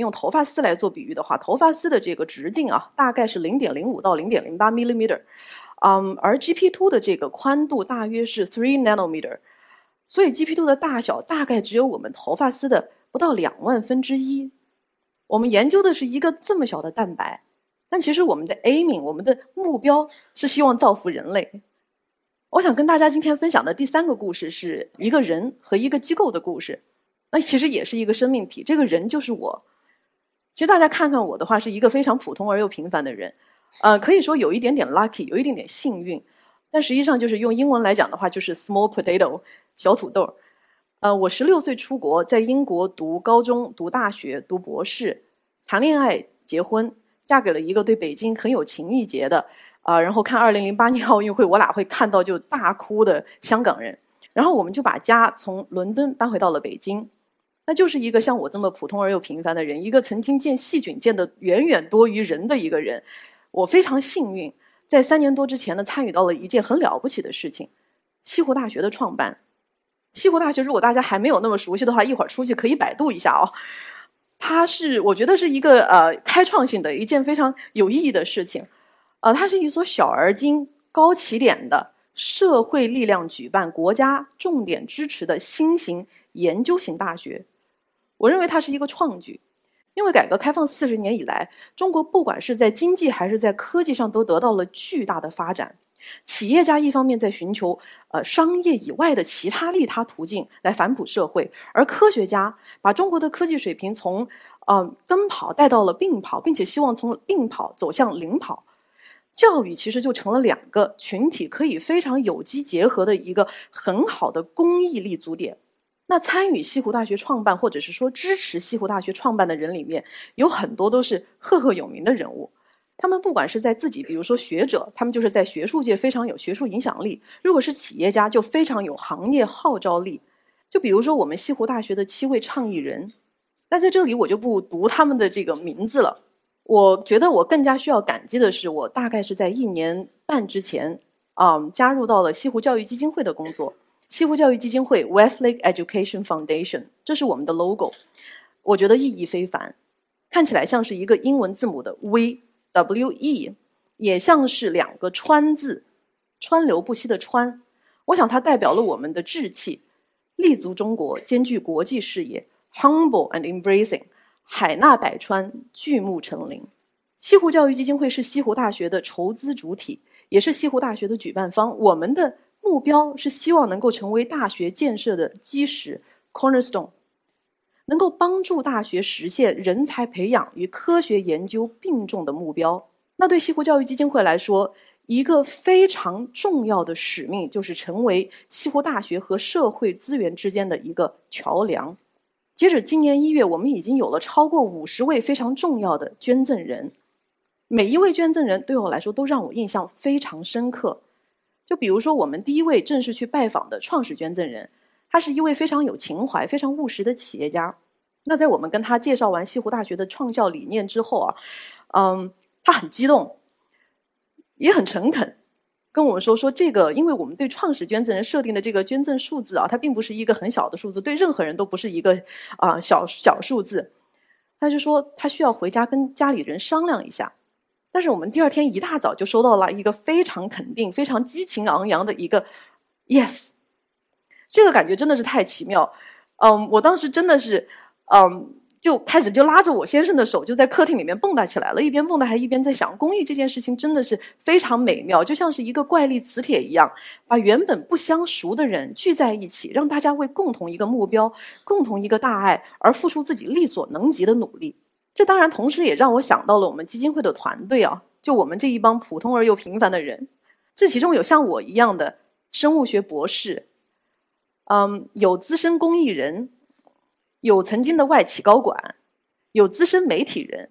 用头发丝来做比喻的话，头发丝的这个直径啊，大概是零点零五到零点零八 millimeter，嗯，而 GP2 的这个宽度大约是 three nanometer，所以 GP2 的大小大概只有我们头发丝的不到两万分之一。我们研究的是一个这么小的蛋白，但其实我们的 aiming，我们的目标是希望造福人类。我想跟大家今天分享的第三个故事是一个人和一个机构的故事。那其实也是一个生命体，这个人就是我。其实大家看看我的话，是一个非常普通而又平凡的人，呃，可以说有一点点 lucky，有一点点幸运，但实际上就是用英文来讲的话，就是 small potato，小土豆。呃，我十六岁出国，在英国读高中、读大学、读博士，谈恋爱、结婚，嫁给了一个对北京很有情意结的，啊，然后看二零零八年奥运会，我俩会看到就大哭的香港人，然后我们就把家从伦敦搬回到了北京。那就是一个像我这么普通而又平凡的人，一个曾经见细菌见得远远多于人的一个人。我非常幸运，在三年多之前呢，参与到了一件很了不起的事情——西湖大学的创办。西湖大学，如果大家还没有那么熟悉的话，一会儿出去可以百度一下哦。它是我觉得是一个呃开创性的一件非常有意义的事情。呃，它是一所小而精、高起点的社会力量举办、国家重点支持的新型研究型大学。我认为它是一个创举，因为改革开放四十年以来，中国不管是在经济还是在科技上都得到了巨大的发展。企业家一方面在寻求呃商业以外的其他利他途径来反哺社会，而科学家把中国的科技水平从呃跟跑带到了并跑，并且希望从并跑走向领跑。教育其实就成了两个群体可以非常有机结合的一个很好的公益立足点。那参与西湖大学创办，或者是说支持西湖大学创办的人里面，有很多都是赫赫有名的人物。他们不管是在自己，比如说学者，他们就是在学术界非常有学术影响力；如果是企业家，就非常有行业号召力。就比如说我们西湖大学的七位倡议人，那在这里我就不读他们的这个名字了。我觉得我更加需要感激的是，我大概是在一年半之前，啊，加入到了西湖教育基金会的工作。西湖教育基金会 （Westlake Education Foundation） 这是我们的 logo，我觉得意义非凡，看起来像是一个英文字母的 V，W-E，也像是两个川字，川流不息的川。我想它代表了我们的志气，立足中国，兼具国际视野，humble and embracing，海纳百川，巨木成林。西湖教育基金会是西湖大学的筹资主体，也是西湖大学的举办方。我们的。目标是希望能够成为大学建设的基石 （cornerstone），能够帮助大学实现人才培养与科学研究并重的目标。那对西湖教育基金会来说，一个非常重要的使命就是成为西湖大学和社会资源之间的一个桥梁。截止今年一月，我们已经有了超过五十位非常重要的捐赠人，每一位捐赠人对我来说都让我印象非常深刻。就比如说，我们第一位正式去拜访的创始捐赠人，他是一位非常有情怀、非常务实的企业家。那在我们跟他介绍完西湖大学的创校理念之后啊，嗯，他很激动，也很诚恳，跟我们说说这个，因为我们对创始捐赠人设定的这个捐赠数字啊，它并不是一个很小的数字，对任何人都不是一个啊小小数字。他就说他需要回家跟家里人商量一下。但是我们第二天一大早就收到了一个非常肯定、非常激情昂扬的一个 yes，这个感觉真的是太奇妙。嗯，我当时真的是，嗯，就开始就拉着我先生的手，就在客厅里面蹦跶起来了，一边蹦跶还一边在想，公益这件事情真的是非常美妙，就像是一个怪力磁铁一样，把原本不相熟的人聚在一起，让大家为共同一个目标、共同一个大爱而付出自己力所能及的努力。这当然，同时也让我想到了我们基金会的团队啊，就我们这一帮普通而又平凡的人。这其中有像我一样的生物学博士，嗯，有资深公益人，有曾经的外企高管，有资深媒体人，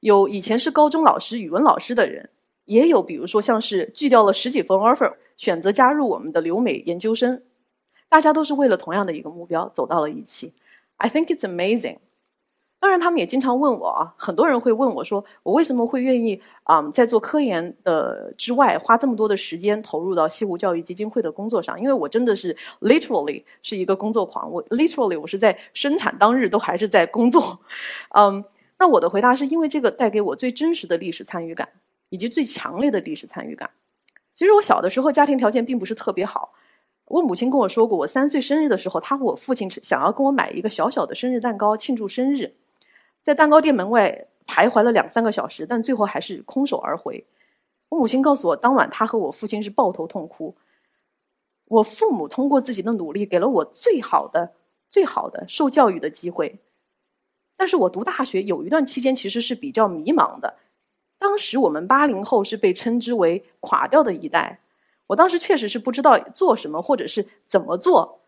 有以前是高中老师、语文老师的人，也有比如说像是拒掉了十几份 offer，选择加入我们的留美研究生，大家都是为了同样的一个目标走到了一起。I think it's amazing。当然，他们也经常问我啊，很多人会问我说，我为什么会愿意啊，在做科研的之外，花这么多的时间投入到西湖教育基金会的工作上？因为我真的是 literally 是一个工作狂，我 literally 我是在生产当日都还是在工作。嗯，那我的回答是因为这个带给我最真实的历史参与感，以及最强烈的历史参与感。其实我小的时候家庭条件并不是特别好，我母亲跟我说过，我三岁生日的时候，她和我父亲想要跟我买一个小小的生日蛋糕庆祝生日。在蛋糕店门外徘徊了两三个小时，但最后还是空手而回。我母亲告诉我，当晚她和我父亲是抱头痛哭。我父母通过自己的努力，给了我最好的、最好的受教育的机会。但是我读大学有一段期间其实是比较迷茫的。当时我们八零后是被称之为“垮掉的一代”。我当时确实是不知道做什么，或者是怎么做，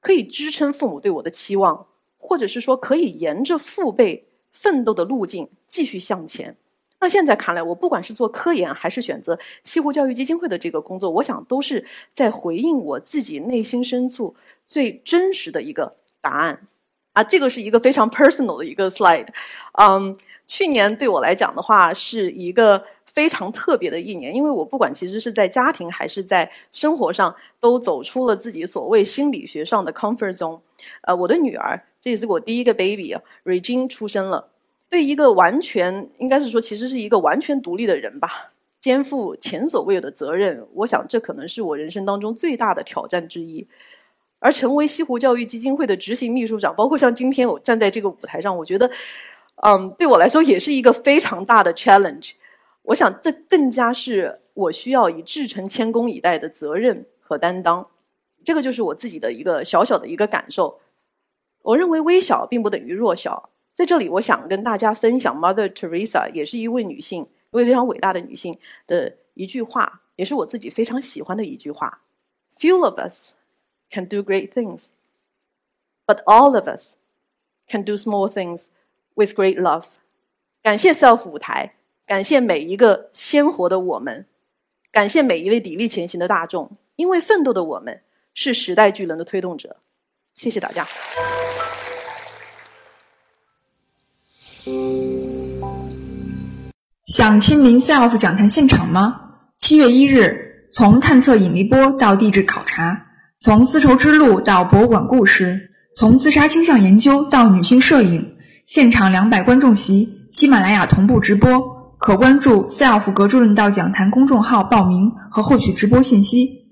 可以支撑父母对我的期望。或者是说，可以沿着父辈奋斗的路径继续向前。那现在看来，我不管是做科研，还是选择西湖教育基金会的这个工作，我想都是在回应我自己内心深处最真实的一个答案。啊，这个是一个非常 personal 的一个 slide。嗯，去年对我来讲的话，是一个。非常特别的一年，因为我不管其实是在家庭还是在生活上，都走出了自己所谓心理学上的 comfort zone。呃，我的女儿，这也是我第一个 baby 啊，Regine 出生了。对一个完全应该是说，其实是一个完全独立的人吧，肩负前所未有的责任。我想这可能是我人生当中最大的挑战之一。而成为西湖教育基金会的执行秘书长，包括像今天我站在这个舞台上，我觉得，嗯，对我来说也是一个非常大的 challenge。我想，这更加是我需要以至诚谦恭以待的责任和担当。这个就是我自己的一个小小的一个感受。我认为微小并不等于弱小。在这里，我想跟大家分享 Mother Teresa，也是一位女性，一位非常伟大的女性的一句话，也是我自己非常喜欢的一句话：“Few of us can do great things, but all of us can do small things with great love。”感谢 Self 舞台。感谢每一个鲜活的我们，感谢每一位砥砺前行的大众，因为奋斗的我们是时代巨轮的推动者。谢谢大家。想亲临 SELF 讲坛现场吗？七月一日，从探测引力波到地质考察，从丝绸之路到博物馆故事，从自杀倾向研究到女性摄影，现场两百观众席，喜马拉雅同步直播。可关注 “self 格助论道讲坛”公众号报名和获取直播信息。